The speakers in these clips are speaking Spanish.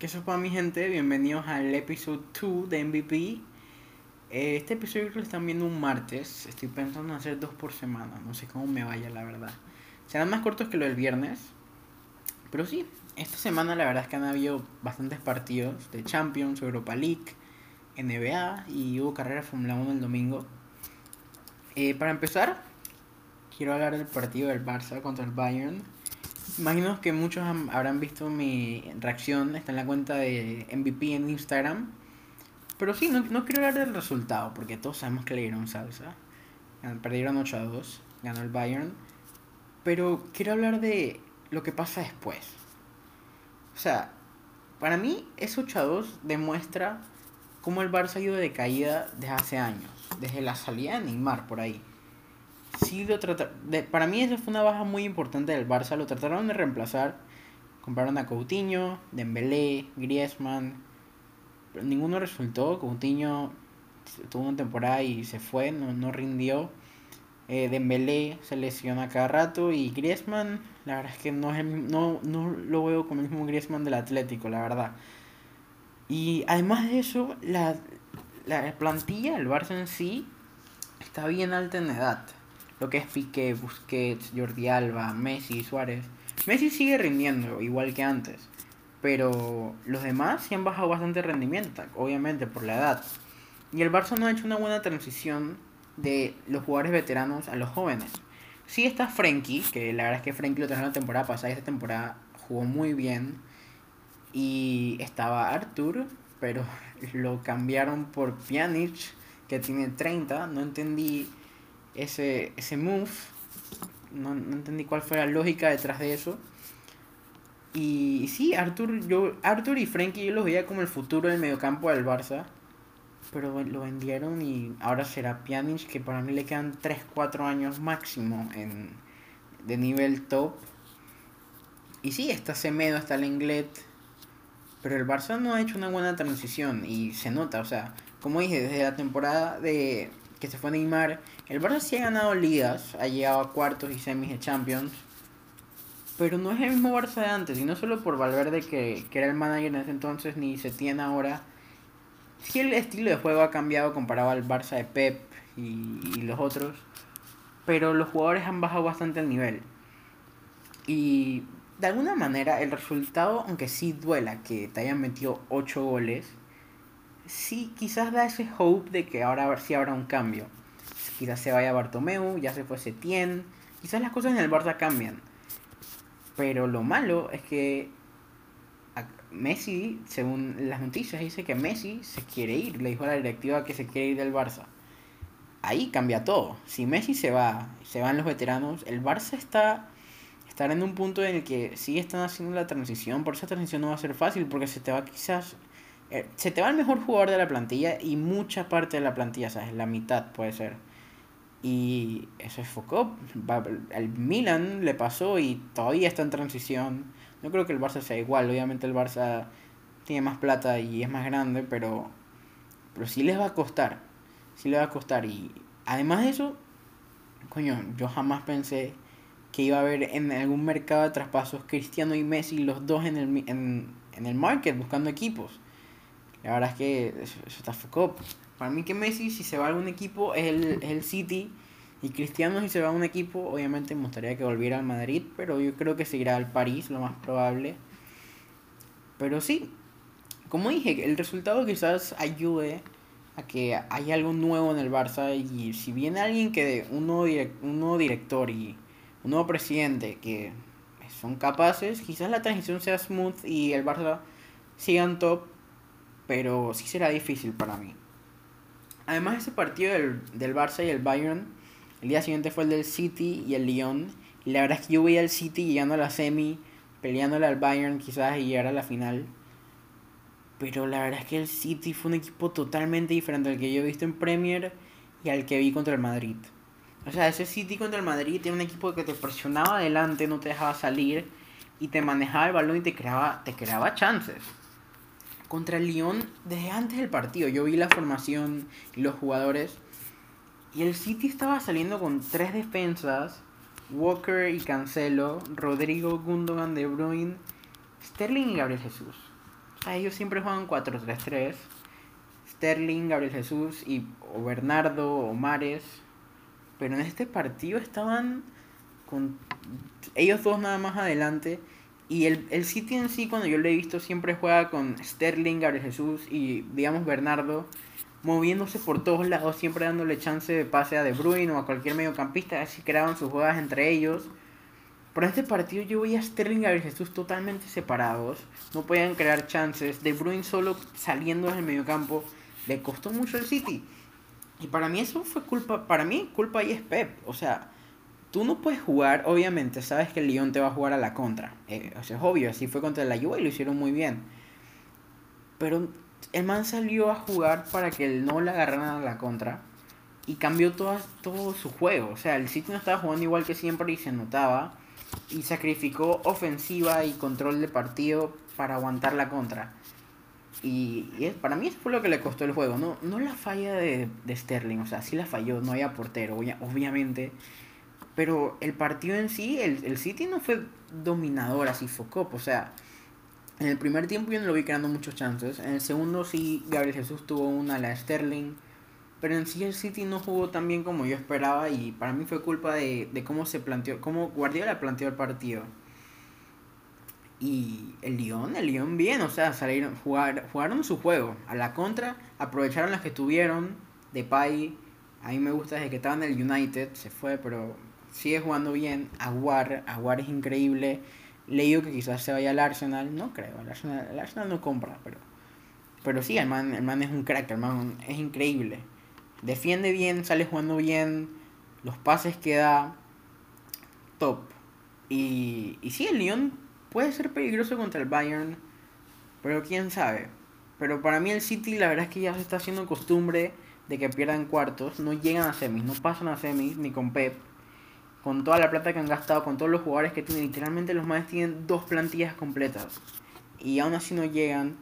¿Qué para mi gente? Bienvenidos al episodio 2 de MVP. Eh, este episodio lo están viendo un martes. Estoy pensando en hacer dos por semana. No sé cómo me vaya, la verdad. Serán más cortos que lo del viernes. Pero sí, esta semana la verdad es que han habido bastantes partidos de Champions, Europa League, NBA y hubo carrera Fórmula 1 el domingo. Eh, para empezar, quiero hablar del partido del Barça contra el Bayern Imagino que muchos habrán visto mi reacción, está en la cuenta de MVP en Instagram. Pero sí, no, no quiero hablar del resultado, porque todos sabemos que le dieron salsa. Perdieron 8 a 2, ganó el Bayern. Pero quiero hablar de lo que pasa después. O sea, para mí ese 8 a 2 demuestra cómo el Barça ha ido de caída desde hace años. Desde la salida de Neymar por ahí sí lo para mí esa fue una baja muy importante del Barça. Lo trataron de reemplazar. Compraron a Coutinho, Dembélé, Griezmann. Pero ninguno resultó. Coutinho tuvo una temporada y se fue, no, no rindió. Eh, Dembélé se lesiona cada rato y Griezmann, la verdad es que no, es no, no lo veo como el mismo Griezmann del Atlético, la verdad. Y además de eso, la, la plantilla, el Barça en sí, está bien alta en edad lo que es Piqué, Busquets, Jordi Alba, Messi, Suárez. Messi sigue rindiendo igual que antes, pero los demás sí han bajado bastante rendimiento, obviamente por la edad. Y el Barça no ha hecho una buena transición de los jugadores veteranos a los jóvenes. Sí está Frenkie, que la verdad es que Frenkie lo trajo la temporada pasada y esta temporada jugó muy bien. Y estaba Artur, pero lo cambiaron por Pjanic, que tiene 30. No entendí ese, ese move. No, entendí cuál fue la lógica detrás de eso. Y, sí, Arthur, yo, Arthur y Frankie yo los veía como el futuro del mediocampo del Barça. Pero lo vendieron y ahora será Pjanic, que para mí le quedan 3-4 años máximo en, de nivel top. Y sí, está Semedo, está Lenglet. Pero el Barça no ha hecho una buena transición y se nota, o sea, como dije, desde la temporada de que se fue Neymar. El Barça sí ha ganado ligas, ha llegado a cuartos y semis de Champions. Pero no es el mismo Barça de antes, y no solo por Valverde, que, que era el manager en ese entonces, ni se tiene ahora. Sí el estilo de juego ha cambiado comparado al Barça de Pep y, y los otros. Pero los jugadores han bajado bastante el nivel. Y de alguna manera el resultado, aunque sí duela que te hayan metido 8 goles, sí, quizás da ese hope de que ahora sí habrá un cambio. Quizás se vaya Bartomeu, ya se fue Setien. Quizás las cosas en el Barça cambian. Pero lo malo es que Messi, según las noticias, dice que Messi se quiere ir. Le dijo a la directiva que se quiere ir del Barça. Ahí cambia todo. Si Messi se va, se van los veteranos, el Barça está estar en un punto en el que sí están haciendo la transición, por esa transición no va a ser fácil porque se te va quizás eh, se te va el mejor jugador de la plantilla y mucha parte de la plantilla, ¿sabes? La mitad puede ser. Y eso es Foucault. Al Milan le pasó y todavía está en transición. No creo que el Barça sea igual. Obviamente el Barça tiene más plata y es más grande, pero, pero sí les va a costar. Sí les va a costar. Y además de eso, coño, yo jamás pensé que iba a haber en algún mercado de traspasos Cristiano y Messi, los dos en el, en, en el market, buscando equipos. La verdad es que eso, está Foucault. Para mí que Messi si se va a algún equipo es el, el City y Cristiano si se va a un equipo obviamente me gustaría que volviera al Madrid, pero yo creo que seguirá al París lo más probable. Pero sí, como dije, el resultado quizás ayude a que haya algo nuevo en el Barça y si viene alguien que un nuevo, un nuevo director y un nuevo presidente que son capaces, quizás la transición sea smooth y el Barça siga en top pero sí será difícil para mí. Además, ese partido del, del Barça y el Bayern, el día siguiente fue el del City y el Lyon. Y la verdad es que yo veía al City llegando a la semi, peleándole al Bayern quizás llegar a la final. Pero la verdad es que el City fue un equipo totalmente diferente al que yo he visto en Premier y al que vi contra el Madrid. O sea, ese City contra el Madrid era un equipo que te presionaba adelante, no te dejaba salir y te manejaba el balón y te creaba, te creaba chances contra el Lyon desde antes del partido. Yo vi la formación y los jugadores. Y el City estaba saliendo con tres defensas. Walker y Cancelo. Rodrigo, Gundogan, De Bruyne. Sterling y Gabriel Jesús. O ellos siempre juegan 4-3-3. Sterling, Gabriel Jesús y o Bernardo o Mares. Pero en este partido estaban con ellos dos nada más adelante. Y el, el City en sí, cuando yo lo he visto, siempre juega con Sterling, Gabriel Jesús y, digamos, Bernardo, moviéndose por todos lados, siempre dándole chance de pase a De Bruyne o a cualquier mediocampista, así creaban sus jugadas entre ellos. Pero en este partido yo veía a Sterling y Gabriel Jesús totalmente separados, no podían crear chances, De Bruyne solo saliendo desde el mediocampo, le costó mucho el City. Y para mí eso fue culpa, para mí culpa ahí es Pep, o sea, tú no puedes jugar, obviamente, sabes que el Lyon te va a jugar a la contra. Eh, o sea, es obvio, así fue contra la Juve y lo hicieron muy bien. Pero el man salió a jugar para que el no le agarraran a la contra y cambió todo, todo su juego. O sea, el City no estaba jugando igual que siempre y se notaba. Y sacrificó ofensiva y control de partido para aguantar la contra. Y, para mí eso fue lo que le costó el juego. No, no la falla de, de Sterling, o sea, sí la falló, no había portero, obviamente. Pero el partido en sí, el, el City no fue dominador así Focop. O sea, en el primer tiempo yo no lo vi creando muchos chances. En el segundo sí, Gabriel Jesús tuvo una a la Sterling. Pero en sí el City no jugó tan bien como yo esperaba y para mí fue culpa de, de cómo se planteó, cómo Guardiola planteó el partido. Y el Lyon, el Lyon bien, o sea, salieron, jugar, jugaron su juego. A la contra, aprovecharon las que tuvieron. De Pai, a mí me gusta desde que estaba en el United, se fue, pero sigue jugando bien. Aguar, Aguar es increíble. Leído que quizás se vaya al Arsenal, no creo, el Arsenal, el Arsenal no compra, pero, pero sí, el man, el man es un crack, el man es increíble. Defiende bien, sale jugando bien, los pases que da, top. Y, y sí, el Lyon puede ser peligroso contra el Bayern, pero quién sabe. Pero para mí el City la verdad es que ya se está haciendo costumbre de que pierdan cuartos, no llegan a semis, no pasan a semis ni con Pep con toda la plata que han gastado, con todos los jugadores que tienen, literalmente los más tienen dos plantillas completas. Y aún así no llegan.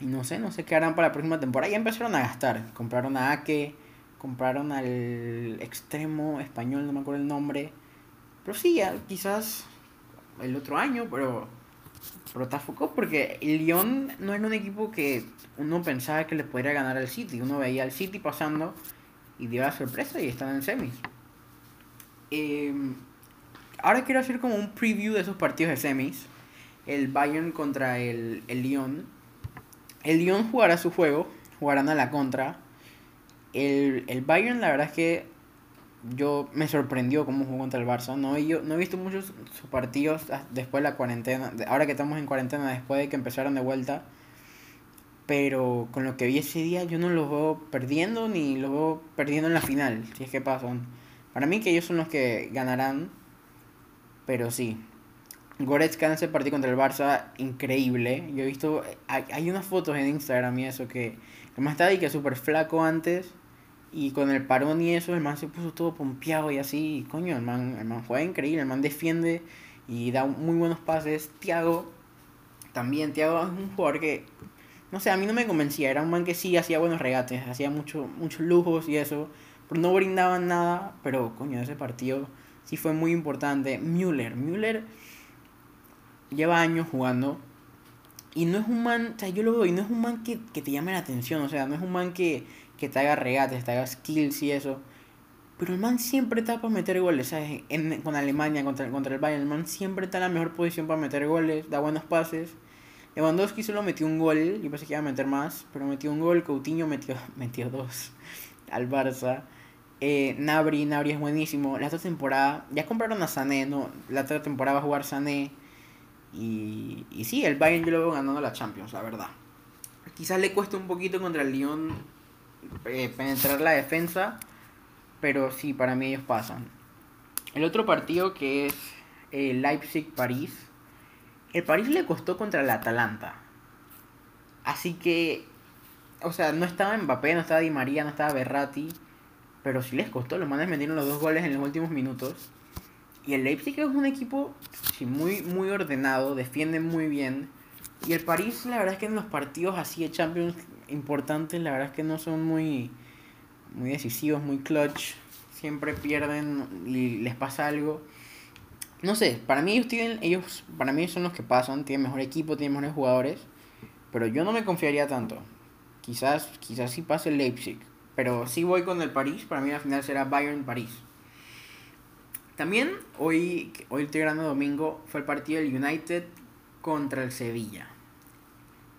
Y no sé, no sé qué harán para la próxima temporada. Ya empezaron a gastar. Compraron a Ake, compraron al extremo español, no me acuerdo el nombre. Pero sí, quizás el otro año, pero pero porque el Lyon no era un equipo que uno pensaba que le podría ganar al City. Uno veía al City pasando y dio la sorpresa y están en semis. Em, ahora quiero hacer como un preview de esos partidos de semis. El Bayern contra el, el Lyon. El Lyon jugará su juego, jugarán a la contra. El, el Bayern, la verdad es que yo me sorprendió cómo jugó contra el Barça. No, yo, no he visto muchos sus partidos después de la cuarentena. Ahora que estamos en cuarentena, después de que empezaron de vuelta. Pero con lo que vi ese día, yo no los veo perdiendo ni los veo perdiendo en la final, si es que pasan. Para mí que ellos son los que ganarán. Pero sí. Goretzka en ese partido contra el Barça, increíble. Yo he visto, hay, unas fotos en Instagram y eso que, el man estaba ahí que súper flaco antes. Y con el parón y eso, el man se puso todo pompeado y así. coño, el man, el man juega increíble, el man defiende y da muy buenos pases. Tiago, también, Tiago es un jugador que, no sé, a mí no me convencía. Era un man que sí hacía buenos regates, hacía mucho, muchos lujos y eso no brindaban nada, pero coño, ese partido sí fue muy importante. Müller, Müller lleva años jugando y no es un man, o sea, yo lo veo y no es un man que, te llame la atención, o sea, no es un man que, que te haga regates, te haga skills y eso. Pero el man siempre está para meter goles, ¿sabes? En, con Alemania, contra, contra el Bayern, el man siempre está en la mejor posición para meter goles, da buenos pases. Lewandowski solo metió un gol, yo pensé que iba a meter más, pero metió un gol, Coutinho metió, metió dos al Barça. Eh, Nabri, Nabri es buenísimo. La otra temporada, ya compraron a Sané, ¿no? La otra temporada va a jugar Sané. Y, y sí, el Bayern yo lo veo ganando la Champions, la verdad. Quizás le cueste un poquito contra el Lyon eh, penetrar la defensa, pero sí, para mí ellos pasan. El otro partido que es eh, Leipzig-París. El París le costó contra el Atalanta. Así que, o sea, no estaba Mbappé, no estaba Di María, no estaba Berratti pero sí les costó, los manes metieron los dos goles en los últimos minutos. Y el Leipzig es un equipo muy, muy ordenado, defiende muy bien. Y el París, la verdad es que en los partidos así de Champions importantes, la verdad es que no son muy, muy decisivos, muy clutch. Siempre pierden y les pasa algo. No sé, para mí ellos tienen, ellos, para mí son los que pasan, tienen mejor equipo, tienen mejores jugadores. pero yo no me confiaría tanto. Quizás, quizás sí pase el Leipzig, pero sí voy con el París. Para mí la final será Bayern-París. También hoy, hoy el grande domingo fue el partido del United contra el Sevilla.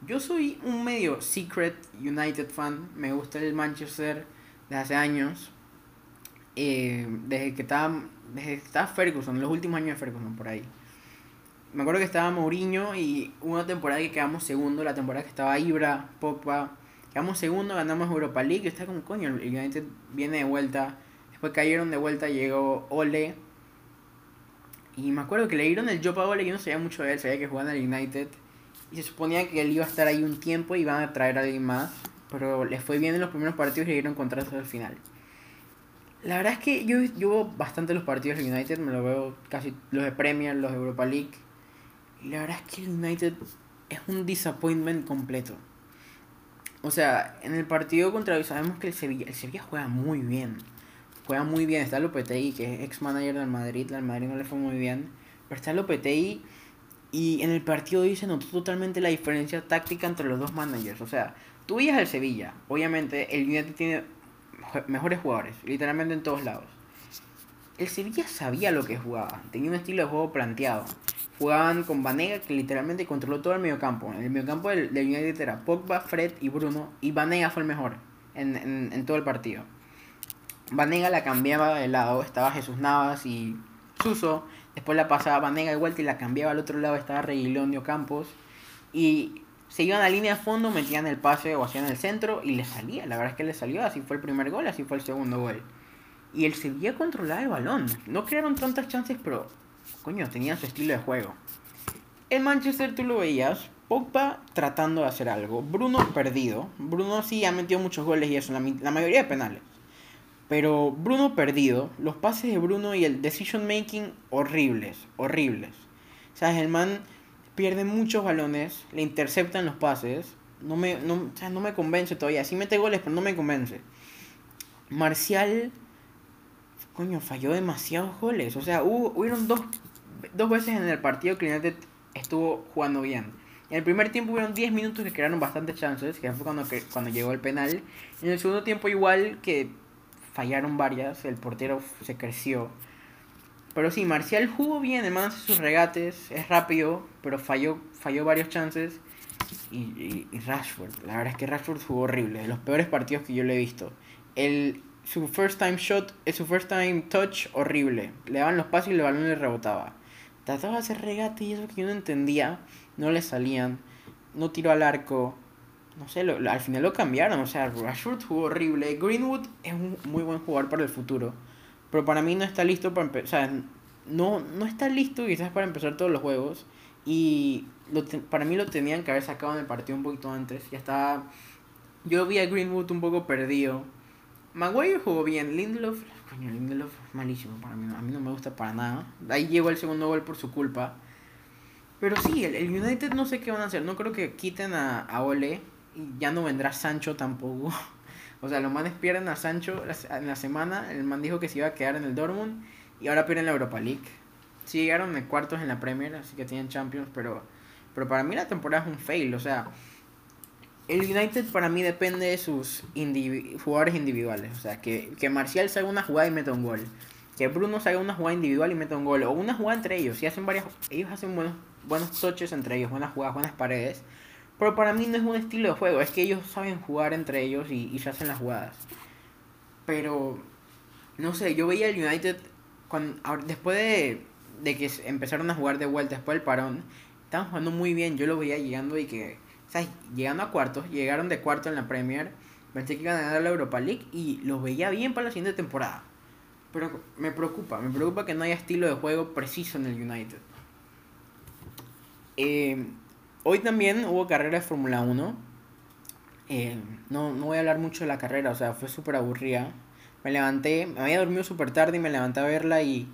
Yo soy un medio secret United fan. Me gusta el Manchester desde hace años. Eh, desde que estaba desde que estaba Ferguson, los últimos años de Ferguson por ahí. Me acuerdo que estaba Mourinho y una temporada que quedamos segundo, la temporada que estaba Ibra, Pogba, quedamos segundo, ganamos Europa League, está como coño, el United viene de vuelta. Después cayeron de vuelta, llegó Ole. Y me acuerdo que le dieron el job a Ole, yo no sabía mucho de él, sabía que jugaba en el United. Y se suponía que él iba a estar ahí un tiempo y iban a traer a alguien más. Pero le fue bien en los primeros partidos y le dieron contrato al final. La verdad es que yo, yo veo bastante los partidos del United, me lo veo casi los de Premier, los de Europa League. Y la verdad es que el United es un disappointment completo. O sea, en el partido contra sabemos que el Sevilla, el Sevilla juega muy bien. Juega muy bien. Está Lopetegui, que es ex manager del Madrid. Al Madrid no le fue muy bien. Pero está Lopetegui. Y en el partido hoy se notó totalmente la diferencia táctica entre los dos managers. O sea, tú veías al Sevilla. Obviamente, el United tiene mejores jugadores, literalmente en todos lados. El Sevilla sabía lo que jugaba, tenía un estilo de juego planteado. Jugaban con Vanega que literalmente controló todo el mediocampo. En el mediocampo del, del United era Pogba, Fred y Bruno. Y Vanega fue el mejor en, en, todo el partido. Vanega la cambiaba de lado, estaba Jesús Navas y Suso. Después la pasaba Vanega de vuelta y la cambiaba al otro lado, estaba Reguilón Campos. Y se iban a línea de fondo, metían el pase o hacían el centro y le salía. La verdad es que le salió, así fue el primer gol, así fue el segundo gol. Y él seguía controlar el balón. No crearon tantas chances, pero coño, tenían su estilo de juego. El Manchester tú lo veías, Pogba tratando de hacer algo, Bruno perdido. Bruno sí ha metido muchos goles y eso, la, la mayoría de penales. Pero Bruno perdido, los pases de Bruno y el decision making horribles, horribles. O sea, el man pierde muchos balones, le interceptan los pases. No me, no, no me convence todavía. Sí mete goles, pero no me convence. Marcial, coño, falló demasiados goles. O sea, hubo, hubieron dos, dos veces en el partido que United estuvo jugando bien. En el primer tiempo hubieron 10 minutos que crearon bastantes chances, que fue cuando, cuando llegó el penal. En el segundo tiempo igual que fallaron varias, el portero se creció. Pero sí, Marcial jugó bien, el man hace sus regates, es rápido, pero falló, falló varios chances. Y, y, Rashford, la verdad es que Rashford jugó horrible, de los peores partidos que yo le he visto. El, su first time shot, es su first time touch, horrible. Le daban los pasos y el balón le rebotaba. Trataba de hacer regate y eso que yo no entendía, no le salían. No tiró al arco. No sé, al final lo cambiaron. O sea, Rashford jugó horrible. Greenwood es un muy buen jugador para el futuro. Pero para mí no está listo para empezar. no, no está listo quizás para empezar todos los juegos. Y lo para mí lo tenían que haber sacado en el partido un poquito antes. Ya estaba. Yo vi a Greenwood un poco perdido. Maguire jugó bien. Lindelof. Coño, Lindelof malísimo para mí. A mí no me gusta para nada. Ahí llegó el segundo gol por su culpa. Pero sí, el, el United no sé qué van a hacer. No creo que quiten a, a Ole. Y ya no vendrá Sancho tampoco. O sea, los manes pierden a Sancho en la semana. El man dijo que se iba a quedar en el Dortmund. Y ahora pierden la Europa League. Sí llegaron en cuartos en la Premier, así que tienen Champions. Pero, pero para mí la temporada es un fail. O sea, el United para mí depende de sus jugadores individuales. O sea, que, que Marcial salga una jugada y meta un gol. Que Bruno salga una jugada individual y meta un gol. O una jugada entre ellos. Si hacen varias, ellos hacen buenos, buenos toches entre ellos, buenas jugadas, buenas paredes. Pero para mí no es un estilo de juego, es que ellos saben jugar entre ellos y, y se hacen las jugadas. Pero, no sé, yo veía el United cuando, después de, de que empezaron a jugar de vuelta, después del parón, estaban jugando muy bien. Yo lo veía llegando y que, ¿sabes? Llegando a cuartos, llegaron de cuarto en la Premier, pensé que iban a ganar la Europa League y los veía bien para la siguiente temporada. Pero me preocupa, me preocupa que no haya estilo de juego preciso en el United. Eh, Hoy también hubo carrera de Fórmula 1. Eh, no, no voy a hablar mucho de la carrera, o sea, fue súper aburrida. Me levanté, me había dormido súper tarde y me levanté a verla y...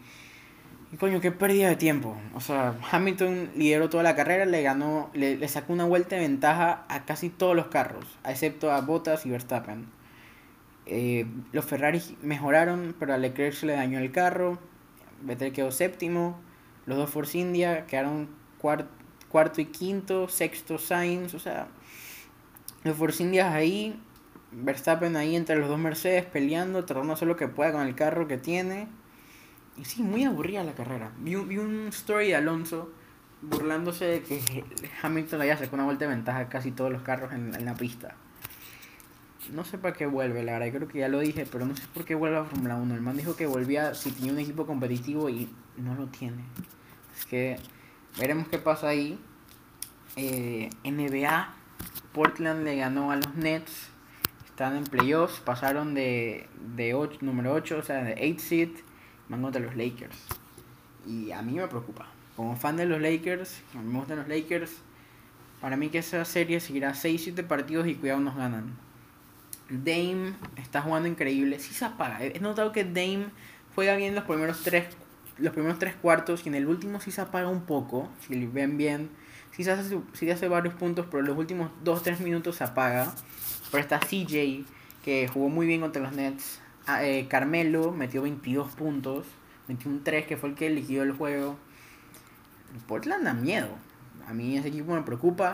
Y coño, qué pérdida de tiempo. O sea, Hamilton lideró toda la carrera, le ganó, le, le sacó una vuelta de ventaja a casi todos los carros, excepto a Bottas y Verstappen. Eh, los Ferrari mejoraron, pero a Leclerc se le dañó el carro. Vettel quedó séptimo. Los dos Force India quedaron cuarto cuarto y quinto, sexto Sainz, o sea, los Force Indias ahí, Verstappen ahí entre los dos Mercedes peleando, tratando de hacer lo que pueda con el carro que tiene. Y sí, muy aburrida la carrera. Vi un, vi un story de Alonso burlándose de que Hamilton había sacado una vuelta de ventaja a casi todos los carros en, en la pista. No sé para qué vuelve, la verdad, creo que ya lo dije, pero no sé por qué vuelve a Fórmula 1. El man dijo que volvía si tenía un equipo competitivo y no lo tiene. Es que veremos qué pasa ahí. Eh, NBA, Portland le ganó a los Nets. Están en playoffs, pasaron de, de ocho, número 8, o sea, de 8 seed, van contra los Lakers. Y a mí me preocupa. Como fan de los Lakers, a me gustan los Lakers, para mí que esa serie seguirá 6-7 partidos y cuidado nos ganan. Dame está jugando increíble. Sí se apaga. He notado que Dame juega bien los primeros tres, los primeros tres cuartos y en el último sí se apaga un poco. Si ven bien, sí se hace, sí hace varios puntos, pero en los últimos 2-3 minutos se apaga. Pero está CJ, que jugó muy bien contra los Nets. Ah, eh, Carmelo metió 22 puntos. 21-3, que fue el que liquidó el juego. Portland da miedo. A mí ese equipo me preocupa.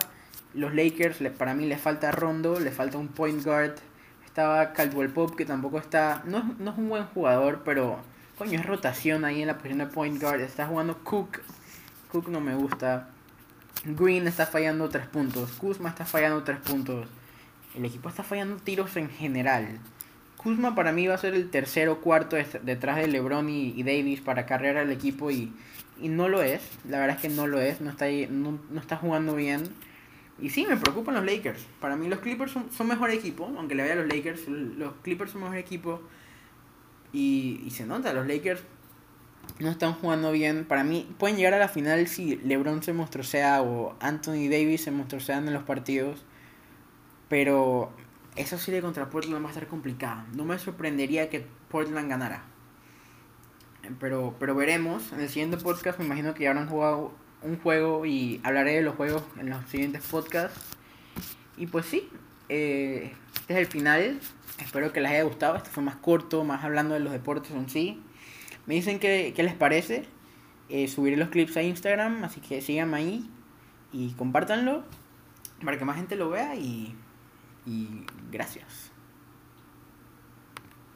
Los Lakers, para mí les falta Rondo, le falta un point guard estaba Caldwell Pop, que tampoco está. No, es un buen jugador, pero. Coño, es rotación ahí en la posición de point guard. Está jugando Cook. Cook no me gusta. Green está fallando tres puntos. Kuzma está fallando tres puntos. El equipo está fallando tiros en general. Kuzma para mí va a ser el tercero cuarto detrás de LeBron y, Davis para carrera el equipo y, y, no lo es. La verdad es que no lo es. No está, no, no está jugando bien. Y sí, me preocupan los Lakers. Para mí los Clippers son, mejor equipo, aunque le vaya a los Lakers, los Clippers son mejor equipo. Y, y se nota, los Lakers no están jugando bien. Para mí pueden llegar a la final si LeBron se sea o Anthony Davis se sean en los partidos. Pero esa serie contra Portland va a estar complicada. No me sorprendería que Portland ganara. Pero, pero veremos. En el siguiente podcast me imagino que ya habrán jugado un juego y hablaré de los juegos en los siguientes podcasts. Y pues sí, eh, este es el final. Espero que les haya gustado. Este fue más corto, más hablando de los deportes en sí. Me dicen qué, les parece. Eh, subiré los clips a Instagram, así que síganme ahí y compártanlo para que más gente lo vea y, y gracias.